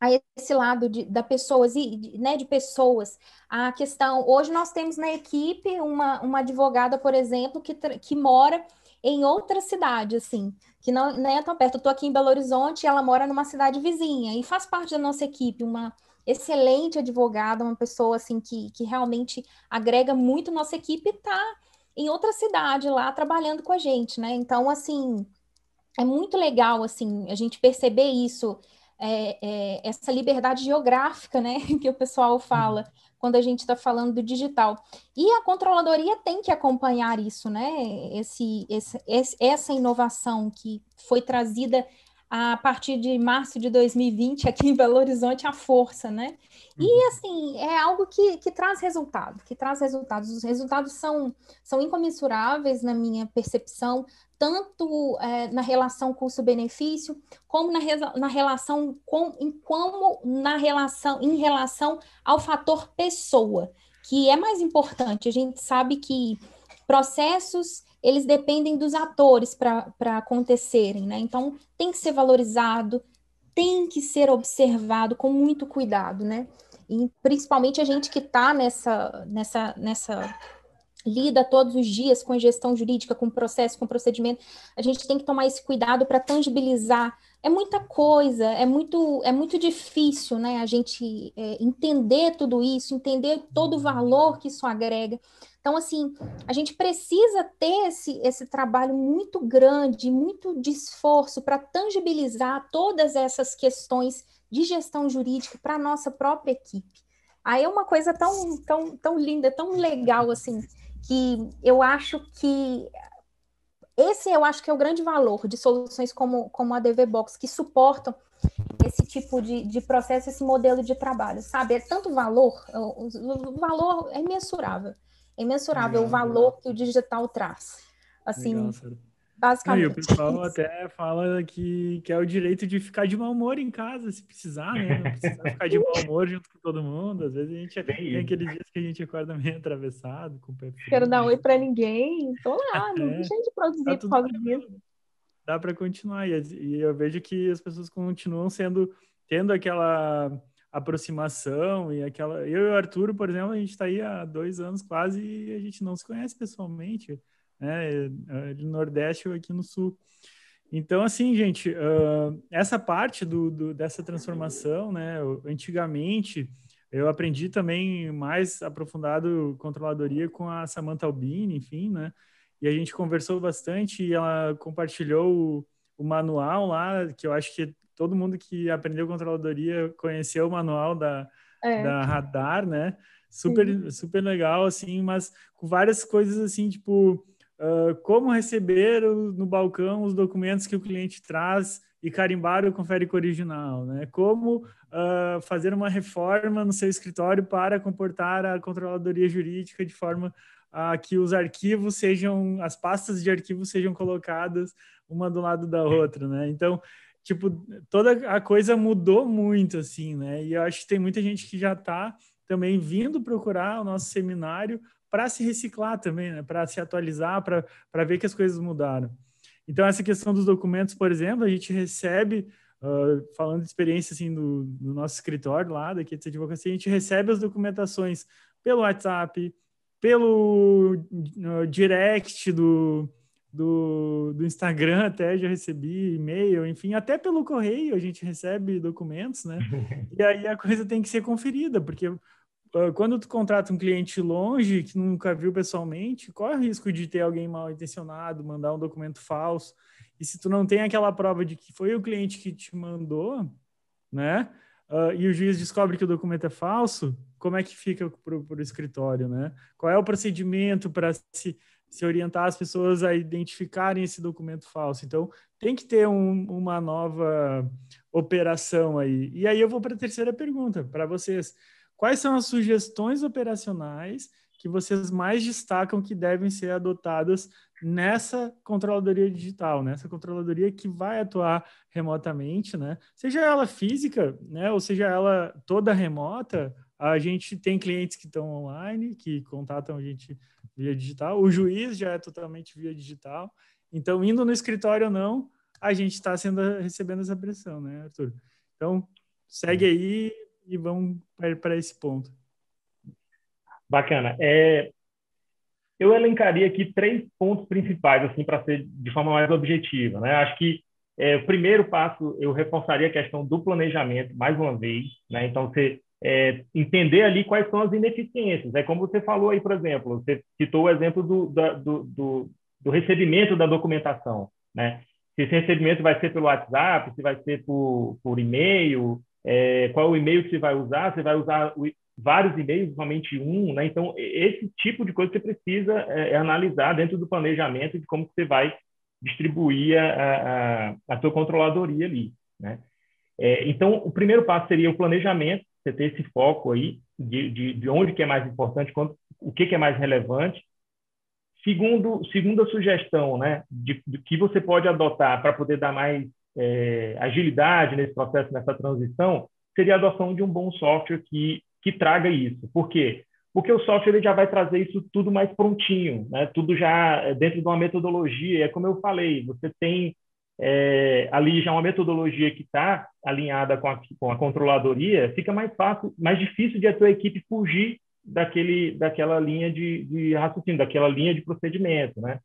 S3: a esse lado de, da pessoas e né, de pessoas. A questão, hoje nós temos na equipe uma, uma advogada, por exemplo, que, que mora em outra cidade, assim, que não, não é tão perto. Eu estou aqui em Belo Horizonte e ela mora numa cidade vizinha e faz parte da nossa equipe, uma excelente advogada, uma pessoa assim que, que realmente agrega muito nossa equipe, está em outra cidade lá trabalhando com a gente, né? Então, assim, é muito legal assim a gente perceber isso, é, é, essa liberdade geográfica, né, que o pessoal fala uhum. quando a gente está falando do digital. E a controladoria tem que acompanhar isso, né? Esse, esse, essa inovação que foi trazida a partir de março de 2020 aqui em Belo Horizonte a força, né? E uhum. assim, é algo que, que traz resultado, que traz resultados. Os resultados são, são incomensuráveis na minha percepção, tanto é, na relação custo-benefício, como na, na relação com, em como na relação em relação ao fator pessoa, que é mais importante. A gente sabe que processos eles dependem dos atores para acontecerem, né? Então tem que ser valorizado, tem que ser observado com muito cuidado, né? E principalmente a gente que está nessa, nessa, nessa lida todos os dias com gestão jurídica, com processo, com procedimento, a gente tem que tomar esse cuidado para tangibilizar. É muita coisa, é muito, é muito difícil, né? A gente é, entender tudo isso, entender todo o valor que isso agrega. Então, assim, a gente precisa ter esse, esse trabalho muito grande, muito de esforço para tangibilizar todas essas questões de gestão jurídica para a nossa própria equipe. Aí é uma coisa tão, tão, tão linda, tão legal, assim, que eu acho que esse eu acho que é o grande valor de soluções como, como a DV Box, que suportam esse tipo de, de processo, esse modelo de trabalho, sabe? É tanto valor, o, o valor é imensurável, é imensurável Legal, o valor que o digital traz. Assim, Legal, Basicamente.
S1: E o pessoal até fala que, que é o direito de ficar de mau humor em casa, se precisar, né? Não precisa ficar de mau humor junto com todo mundo. Às vezes a gente tem aqueles dias que a gente acorda meio atravessado, com o pé
S3: frio. Quero dar oi para ninguém, tô lá, não é, deixa de produzir tá por causa disso.
S1: Dá para continuar. E eu vejo que as pessoas continuam sendo, tendo aquela aproximação e aquela. Eu e o Arthur, por exemplo, a gente está aí há dois anos quase e a gente não se conhece pessoalmente né? No Nordeste ou aqui no Sul. Então, assim, gente, uh, essa parte do, do, dessa transformação, né? Antigamente, eu aprendi também mais aprofundado controladoria com a Samantha Albini, enfim, né? E a gente conversou bastante e ela compartilhou o, o manual lá, que eu acho que todo mundo que aprendeu controladoria conheceu o manual da, é. da Radar, né? Super, super legal, assim, mas com várias coisas assim, tipo Uh, como receber o, no balcão os documentos que o cliente traz e carimbar o conférico original, né? Como uh, fazer uma reforma no seu escritório para comportar a controladoria jurídica de forma a que os arquivos sejam, as pastas de arquivos sejam colocadas uma do lado da outra, né? Então, tipo, toda a coisa mudou muito, assim, né? E eu acho que tem muita gente que já está também vindo procurar o nosso seminário para se reciclar também, né? para se atualizar, para ver que as coisas mudaram. Então, essa questão dos documentos, por exemplo, a gente recebe, uh, falando de experiência assim, do, do, nosso escritório lá, daqui de advocacia, a gente recebe as documentações pelo WhatsApp, pelo uh, direct do, do, do, Instagram até já recebi e-mail, enfim, até pelo correio a gente recebe documentos, né? E aí a coisa tem que ser conferida, porque ah, quando tu contrata um cliente longe, que nunca viu pessoalmente, corre o risco de ter alguém mal intencionado, mandar um documento falso. E se tu não tem aquela prova de que foi o cliente que te mandou, né? Uh, e o juiz descobre que o documento é falso, como é que fica para o escritório, né? Qual é o procedimento para se, se orientar as pessoas a identificarem esse documento falso? Então, tem que ter um, uma nova operação aí. E aí eu vou para a terceira pergunta, para vocês. Quais são as sugestões operacionais que vocês mais destacam que devem ser adotadas nessa controladoria digital, nessa controladoria que vai atuar remotamente, né? Seja ela física, né, ou seja ela toda remota, a gente tem clientes que estão online, que contatam a gente via digital, o juiz já é totalmente via digital. Então, indo no escritório ou não, a gente está sendo recebendo essa pressão, né, Arthur? Então, segue aí, e vamos para esse ponto.
S2: Bacana. É, eu elencaria aqui três pontos principais, assim, para ser de forma mais objetiva. Né? Acho que é, o primeiro passo, eu reforçaria a questão do planejamento, mais uma vez. Né? Então, você é, entender ali quais são as ineficiências. É como você falou aí, por exemplo, você citou o exemplo do, do, do, do recebimento da documentação, né? Se esse recebimento vai ser pelo WhatsApp, se vai ser por, por e-mail, é, qual é o e-mail que você vai usar, você vai usar o, vários e-mails, somente um, né? Então, esse tipo de coisa você precisa é, é analisar dentro do planejamento de como você vai distribuir a, a, a sua controladoria ali, né? É, então, o primeiro passo seria o planejamento, você ter esse foco aí de, de, de onde que é mais importante, quanto, o que, que é mais relevante. Segundo, segunda sugestão, né, de, de que você pode adotar para poder dar mais é, agilidade nesse processo, nessa transição, seria a adoção de um bom software que, que traga isso. Por quê? Porque o software ele já vai trazer isso tudo mais prontinho, né? tudo já é, dentro de uma metodologia. É como eu falei, você tem é, ali já uma metodologia que está alinhada com a, com a controladoria, fica mais fácil, mais difícil de a tua equipe fugir daquele, daquela linha de, de raciocínio, daquela linha de procedimento, né?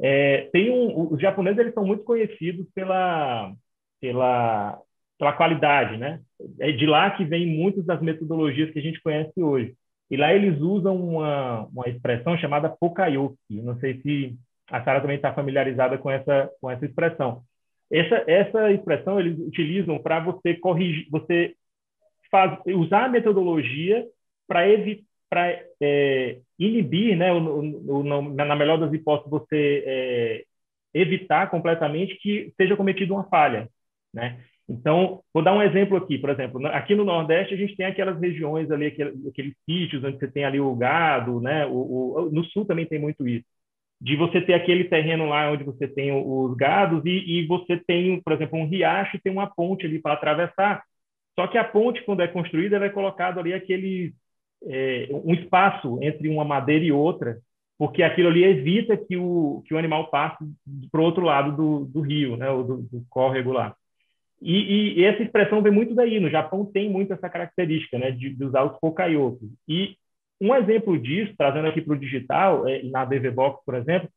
S2: É, tem um, os japoneses eles são muito conhecidos pela, pela, pela qualidade, né? É de lá que vem muitas das metodologias que a gente conhece hoje. E lá eles usam uma, uma expressão chamada pokayoki. Não sei se a Sara também está familiarizada com essa, com essa expressão. Essa, essa expressão eles utilizam para você corrigir, você faz, usar a metodologia para para é, inibir, né, o, o, o, na melhor das hipóteses, você é, evitar completamente que seja cometida uma falha, né? Então, vou dar um exemplo aqui, por exemplo, aqui no Nordeste a gente tem aquelas regiões ali, aqueles, aqueles sítios onde você tem ali o gado, né? O, no Sul também tem muito isso de você ter aquele terreno lá onde você tem os gados e, e você tem, por exemplo, um riacho e tem uma ponte ali para atravessar. Só que a ponte, quando é construída, ela é colocado ali aquele é, um espaço entre uma madeira e outra, porque aquilo ali evita que o, que o animal passe para o outro lado do, do rio, né, ou do, do córrego lá. E, e, essa expressão vem muito daí. No Japão tem muito essa característica, né, de, de usar os pokayoku. E um exemplo disso, trazendo aqui para o digital, é, na DVBox, por exemplo,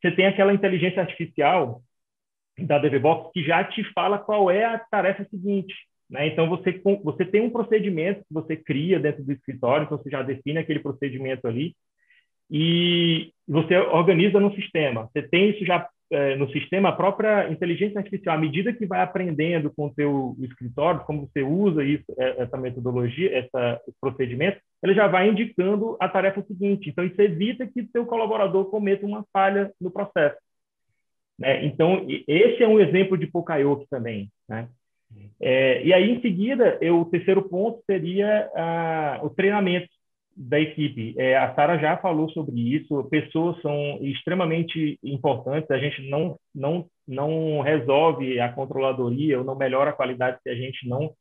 S2: você tem aquela inteligência artificial da DVBox que já te fala qual é a tarefa seguinte. Né? Então, você, você tem um procedimento que você cria dentro do escritório, então você já define aquele procedimento ali, e você organiza no sistema. Você tem isso já é, no sistema, a própria inteligência artificial, à medida que vai aprendendo com o teu escritório, como você usa isso, é, essa metodologia, essa, esse procedimento, ele já vai indicando a tarefa seguinte. Então, isso evita que o seu colaborador cometa uma falha no processo. Né? Então, esse é um exemplo de Pokayoke também. Né? É, e aí, em seguida, eu, o terceiro ponto seria ah, o treinamento da equipe. É, a Sara já falou sobre isso. Pessoas são extremamente importantes. A gente não não não resolve a controladoria ou não melhora a qualidade se a gente não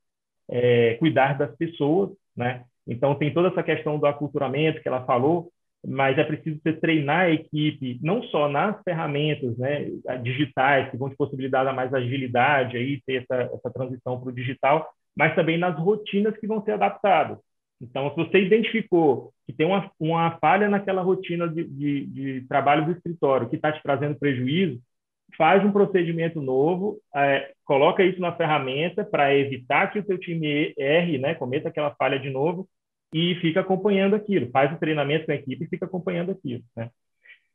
S2: é, cuidar das pessoas, né? Então tem toda essa questão do aculturamento que ela falou, mas é preciso você treinar a equipe não só nas ferramentas, né, digitais que vão te possibilitar mais agilidade aí ter essa, essa transição para o digital, mas também nas rotinas que vão ser adaptadas. Então, se você identificou que tem uma, uma falha naquela rotina de, de, de trabalho do escritório que está te trazendo prejuízo, faz um procedimento novo, é, coloca isso na ferramenta para evitar que o seu time erre, né, cometa aquela falha de novo e fica acompanhando aquilo. Faz o treinamento com a equipe e fica acompanhando aquilo. Né?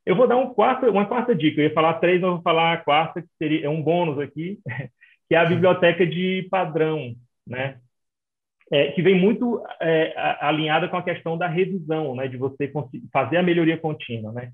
S2: Eu vou dar um quarto, uma quarta dica. Eu ia falar três, mas vou falar a quarta, que seria é um bônus aqui, que é a biblioteca de padrão. Né? É, que vem muito é, alinhada com a questão da revisão, né, de você fazer a melhoria contínua, né.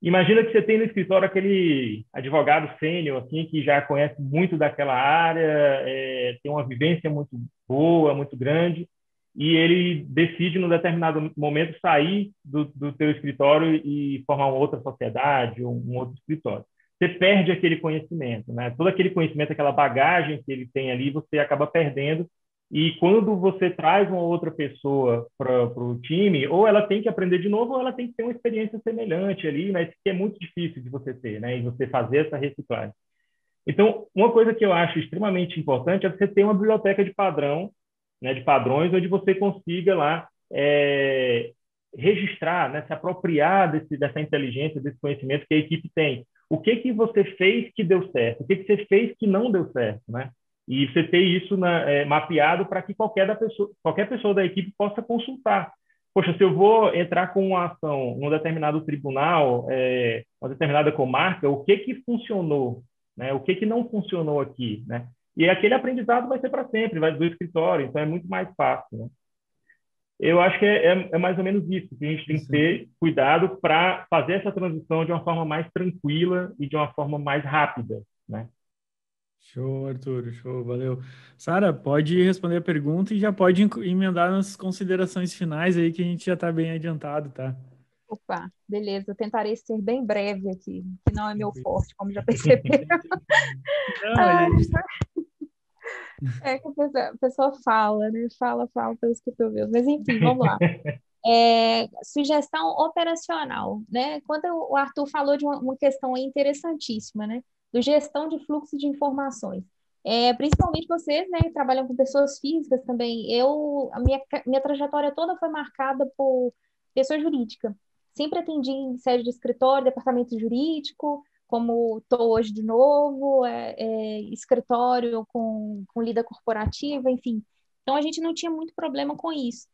S2: Imagina que você tem no escritório aquele advogado sênior, assim, que já conhece muito daquela área, é, tem uma vivência muito boa, muito grande, e ele decide, num determinado momento, sair do, do teu escritório e formar uma outra sociedade, um, um outro escritório. Você perde aquele conhecimento, né? Todo aquele conhecimento, aquela bagagem que ele tem ali, você acaba perdendo e quando você traz uma outra pessoa para o time, ou ela tem que aprender de novo, ou ela tem que ter uma experiência semelhante ali, mas que é muito difícil de você ter, né? E você fazer essa reciclagem. Então, uma coisa que eu acho extremamente importante é você ter uma biblioteca de padrão, né, de padrões, onde você consiga lá é, registrar, né, se apropriar desse, dessa inteligência, desse conhecimento que a equipe tem. O que que você fez que deu certo? O que que você fez que não deu certo, né? E você ter isso na, é, mapeado para que qualquer, da pessoa, qualquer pessoa da equipe possa consultar. Poxa, se eu vou entrar com uma ação num determinado tribunal, é, uma determinada comarca, o que que funcionou? Né? O que que não funcionou aqui? Né? E aquele aprendizado vai ser para sempre, vai do escritório, então é muito mais fácil. Né? Eu acho que é, é, é, mais ou menos isso, que a gente tem que ter cuidado para fazer essa transição de uma forma mais tranquila e de uma forma mais rápida, né?
S1: Show, Arthur, show, valeu. Sara, pode responder a pergunta e já pode emendar nas considerações finais aí que a gente já está bem adiantado, tá?
S3: Opa, beleza, eu tentarei ser bem breve aqui, que não é meu forte, como já perceberam. Gente... É que a pessoa, a pessoa, fala, né? Fala, fala pelos cotovelos. Mas enfim, vamos lá. É, sugestão operacional, né? Quando o Arthur falou de uma, uma questão interessantíssima, né? Do gestão de fluxo de informações. É, principalmente vocês, né, trabalham com pessoas físicas também. Eu, a minha, minha trajetória toda foi marcada por pessoa jurídica. Sempre atendi em sede de escritório, departamento jurídico, como estou hoje de novo, é, é, escritório com, com lida corporativa, enfim. Então, a gente não tinha muito problema com isso.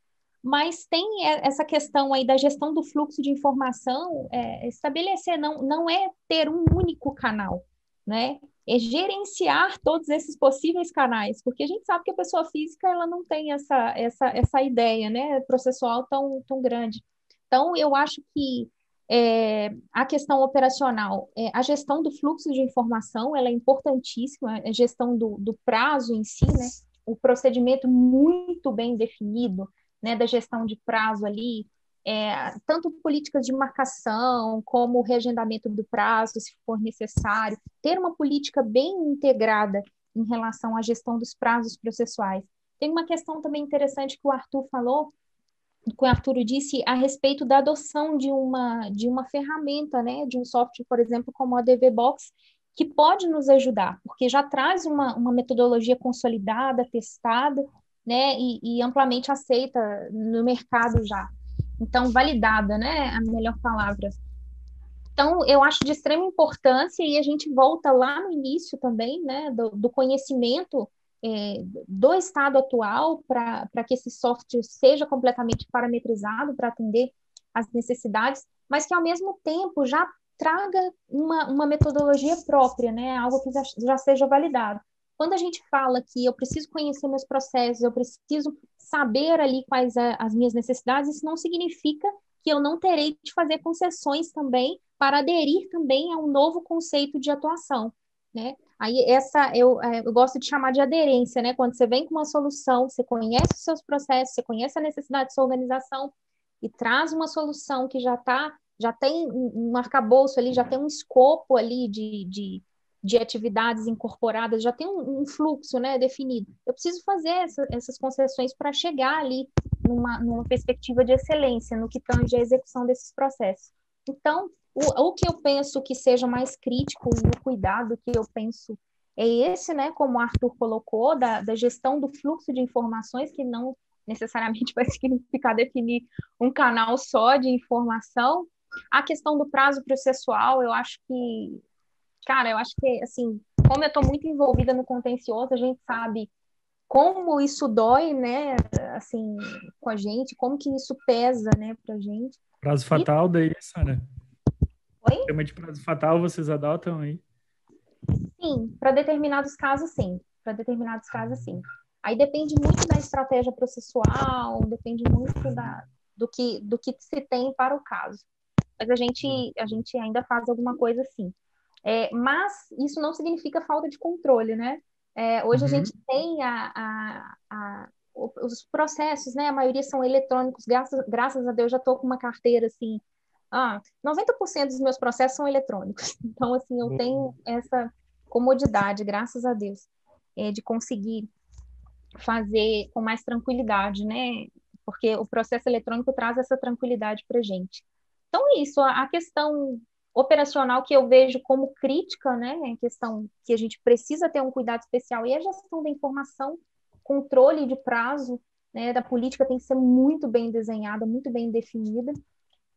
S3: Mas tem essa questão aí da gestão do fluxo de informação, é, estabelecer não, não é ter um único canal, né? É gerenciar todos esses possíveis canais, porque a gente sabe que a pessoa física ela não tem essa, essa, essa ideia, né, processual tão, tão grande. Então, eu acho que é, a questão operacional, é, a gestão do fluxo de informação, ela é importantíssima, a gestão do, do prazo em si, né? O procedimento muito bem definido, né? Da gestão de prazo ali, é, tanto políticas de marcação como reagendamento do prazo, se for necessário, ter uma política bem integrada em relação à gestão dos prazos processuais. Tem uma questão também interessante que o Arthur falou, que o Arturo disse a respeito da adoção de uma, de uma ferramenta, né, de um software, por exemplo, como a DV Box, que pode nos ajudar, porque já traz uma, uma metodologia consolidada, testada, né, e, e amplamente aceita no mercado já. Então, validada, né, a melhor palavra. Então, eu acho de extrema importância, e a gente volta lá no início também, né, do, do conhecimento é, do estado atual para que esse software seja completamente parametrizado para atender as necessidades, mas que ao mesmo tempo já traga uma, uma metodologia própria, né? algo que já, já seja validado. Quando a gente fala que eu preciso conhecer meus processos, eu preciso saber ali quais é as minhas necessidades, isso não significa que eu não terei de fazer concessões também para aderir também a um novo conceito de atuação, né? Aí essa eu, é, eu gosto de chamar de aderência, né? Quando você vem com uma solução, você conhece os seus processos, você conhece a necessidade de sua organização e traz uma solução que já está, já tem um arcabouço ali, já tem um escopo ali de, de, de atividades incorporadas, já tem um, um, fluxo né, definido. Eu preciso fazer essa, essas concessões para chegar ali numa, numa perspectiva de excelência no que tange a execução desses processos. Então, o, o que eu penso que seja mais crítico e o cuidado que eu penso é esse, né, como o Arthur colocou, da, da gestão do fluxo de informações, que não necessariamente vai significar definir um canal só de informação. A questão do prazo processual, eu acho que, cara, eu acho que, assim, como eu estou muito envolvida no contencioso, a gente sabe como isso dói, né, assim, com a gente, como que isso pesa, né, pra gente.
S1: Prazo fatal e... daí, Sara? Oi? Tema de prazo fatal vocês adotam aí?
S3: Sim, para determinados casos, sim. Para determinados casos, sim. Aí depende muito da estratégia processual, depende muito da, do, que, do que se tem para o caso. Mas a gente, a gente ainda faz alguma coisa assim. É, mas isso não significa falta de controle, né? É, hoje uhum. a gente tem a, a, a, os processos, né? A maioria são eletrônicos, graças, graças a Deus já estou com uma carteira assim ah, 90% dos meus processos são eletrônicos. Então, assim, eu tenho essa comodidade, graças a Deus, é, de conseguir fazer com mais tranquilidade, né? Porque o processo eletrônico traz essa tranquilidade para gente. Então, isso, a questão operacional que eu vejo como crítica, né? A questão que a gente precisa ter um cuidado especial e a gestão da informação, controle de prazo, né, da política tem que ser muito bem desenhada, muito bem definida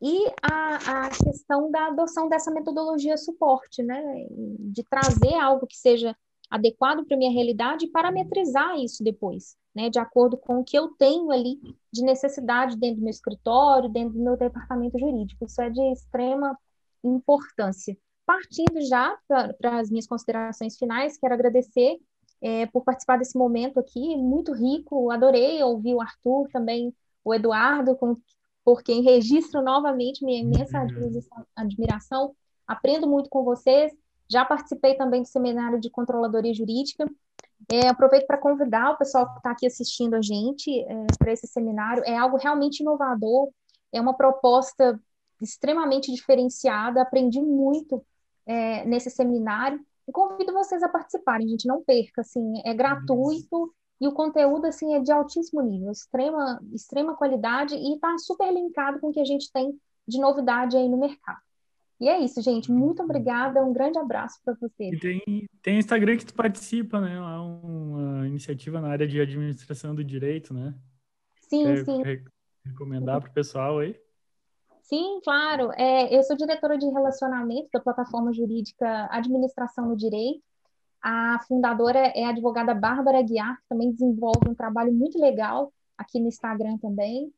S3: e a, a questão da adoção dessa metodologia suporte, né? De trazer algo que seja adequado para minha realidade e parametrizar isso depois, né, de acordo com o que eu tenho ali de necessidade dentro do meu escritório, dentro do meu departamento jurídico. Isso é de extrema importância. Partindo já para as minhas considerações finais, quero agradecer é, por participar desse momento aqui, muito rico, adorei ouvir o Arthur, também o Eduardo, com, por quem registro novamente minha imensa uhum. admiração, aprendo muito com vocês, já participei também do seminário de controladoria jurídica. É, aproveito para convidar o pessoal que está aqui assistindo a gente é, para esse seminário. É algo realmente inovador, é uma proposta extremamente diferenciada. Aprendi muito é, nesse seminário e convido vocês a participarem, gente. Não perca, assim, é gratuito e o conteúdo assim é de altíssimo nível, extrema, extrema qualidade e está super linkado com o que a gente tem de novidade aí no mercado. E é isso, gente. Muito obrigada. Um grande abraço para vocês.
S1: E tem, tem Instagram que tu participa, né? É uma iniciativa na área de administração do direito, né?
S3: Sim, Quer sim.
S1: recomendar para o pessoal aí?
S3: Sim, claro. É, eu sou diretora de relacionamento da plataforma jurídica Administração no Direito. A fundadora é a advogada Bárbara Guiar, que também desenvolve um trabalho muito legal aqui no Instagram também.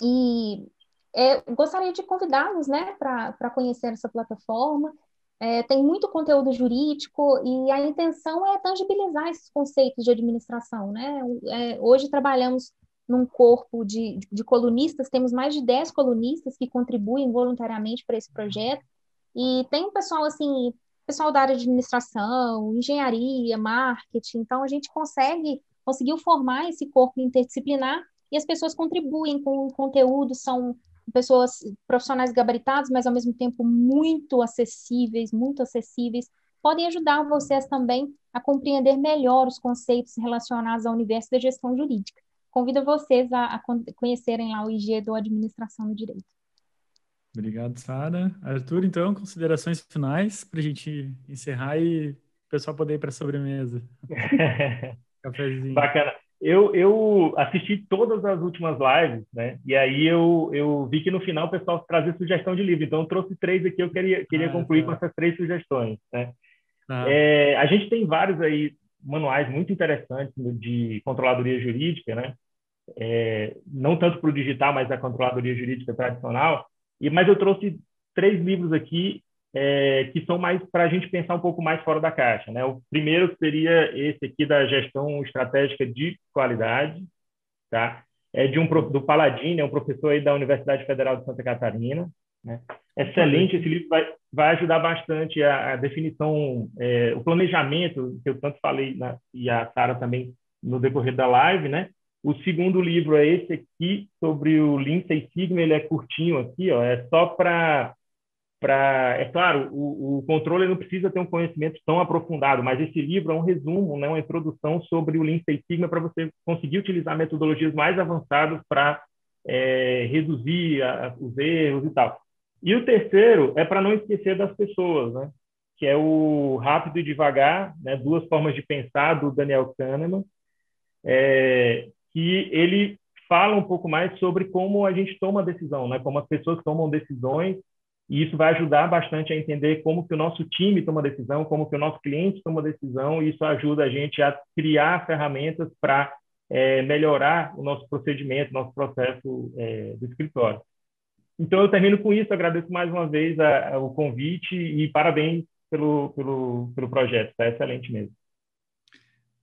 S3: E é, gostaria de convidá-los né, para conhecer essa plataforma. É, tem muito conteúdo jurídico e a intenção é tangibilizar esses conceitos de administração. Né? É, hoje trabalhamos num corpo de, de colunistas, temos mais de 10 colunistas que contribuem voluntariamente para esse projeto, e tem um pessoal assim, pessoal da área de administração, engenharia, marketing, então a gente consegue, conseguiu formar esse corpo interdisciplinar e as pessoas contribuem com o conteúdo, são pessoas profissionais gabaritados, mas ao mesmo tempo muito acessíveis, muito acessíveis, podem ajudar vocês também a compreender melhor os conceitos relacionados ao universo da gestão jurídica. Convido vocês a, a conhecerem lá o IG do Administração do Direito.
S1: Obrigado, Sara. Arthur, então, considerações finais para a gente encerrar e o pessoal poder ir para a sobremesa.
S2: Cafézinho. Bacana eu, eu assisti todas as últimas lives, né? E aí eu, eu vi que no final o pessoal trazia sugestão de livro. Então eu trouxe três aqui, eu queria, queria ah, concluir tá. com essas três sugestões, né? Ah. É, a gente tem vários aí manuais muito interessantes de controladoria jurídica, né? É, não tanto para o digital, mas a controladoria jurídica tradicional. E mas eu trouxe três livros aqui é, que são mais para a gente pensar um pouco mais fora da caixa. Né? O primeiro seria esse aqui da gestão estratégica de qualidade, tá? É de um do Paladini, é um professor aí da Universidade Federal de Santa Catarina. Né? Excelente, esse livro vai, vai ajudar bastante a, a definição, é, o planejamento que eu tanto falei na, e a Sara também no decorrer da live, né? O segundo livro é esse aqui sobre o Lean Six Sigma, ele é curtinho aqui, ó, é só para para é claro o, o, controle não precisa ter um conhecimento tão aprofundado mas esse livro é um resumo né uma introdução sobre o Lean Six Sigma para você conseguir utilizar metodologias mais avançadas para é, reduzir a, os erros e tal e o terceiro é para não esquecer das pessoas né? Que é o rápido e devagar né? Duas formas de pensar do Daniel Kahneman é, que ele fala um pouco mais sobre como a gente toma decisão né? Como as pessoas tomam decisões e isso vai ajudar bastante a entender como que o nosso time toma decisão, como que o nosso cliente toma decisão, e isso ajuda a gente a criar ferramentas para é, melhorar o nosso procedimento, nosso processo é, do escritório. Então, eu termino com isso, agradeço mais uma vez a, a, o convite e parabéns pelo, pelo, pelo projeto, está excelente mesmo.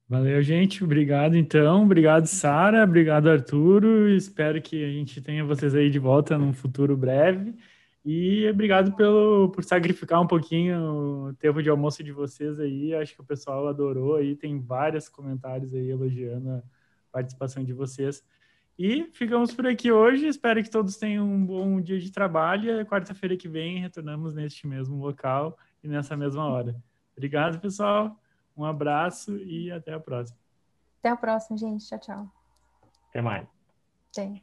S1: Valeu, gente. Obrigado, então. Obrigado, Sara. Obrigado, Arturo. Espero que a gente tenha vocês aí de volta num futuro breve. E obrigado pelo, por sacrificar um pouquinho o tempo de almoço de vocês aí. Acho que o pessoal adorou aí. Tem vários comentários aí elogiando a participação de vocês. E ficamos por aqui hoje. Espero que todos tenham um bom dia de trabalho. Quarta-feira que vem retornamos neste mesmo local e nessa mesma hora. Obrigado, pessoal. Um abraço e até a próxima.
S3: Até a próxima, gente. Tchau, tchau.
S2: Até mais.
S3: Sim.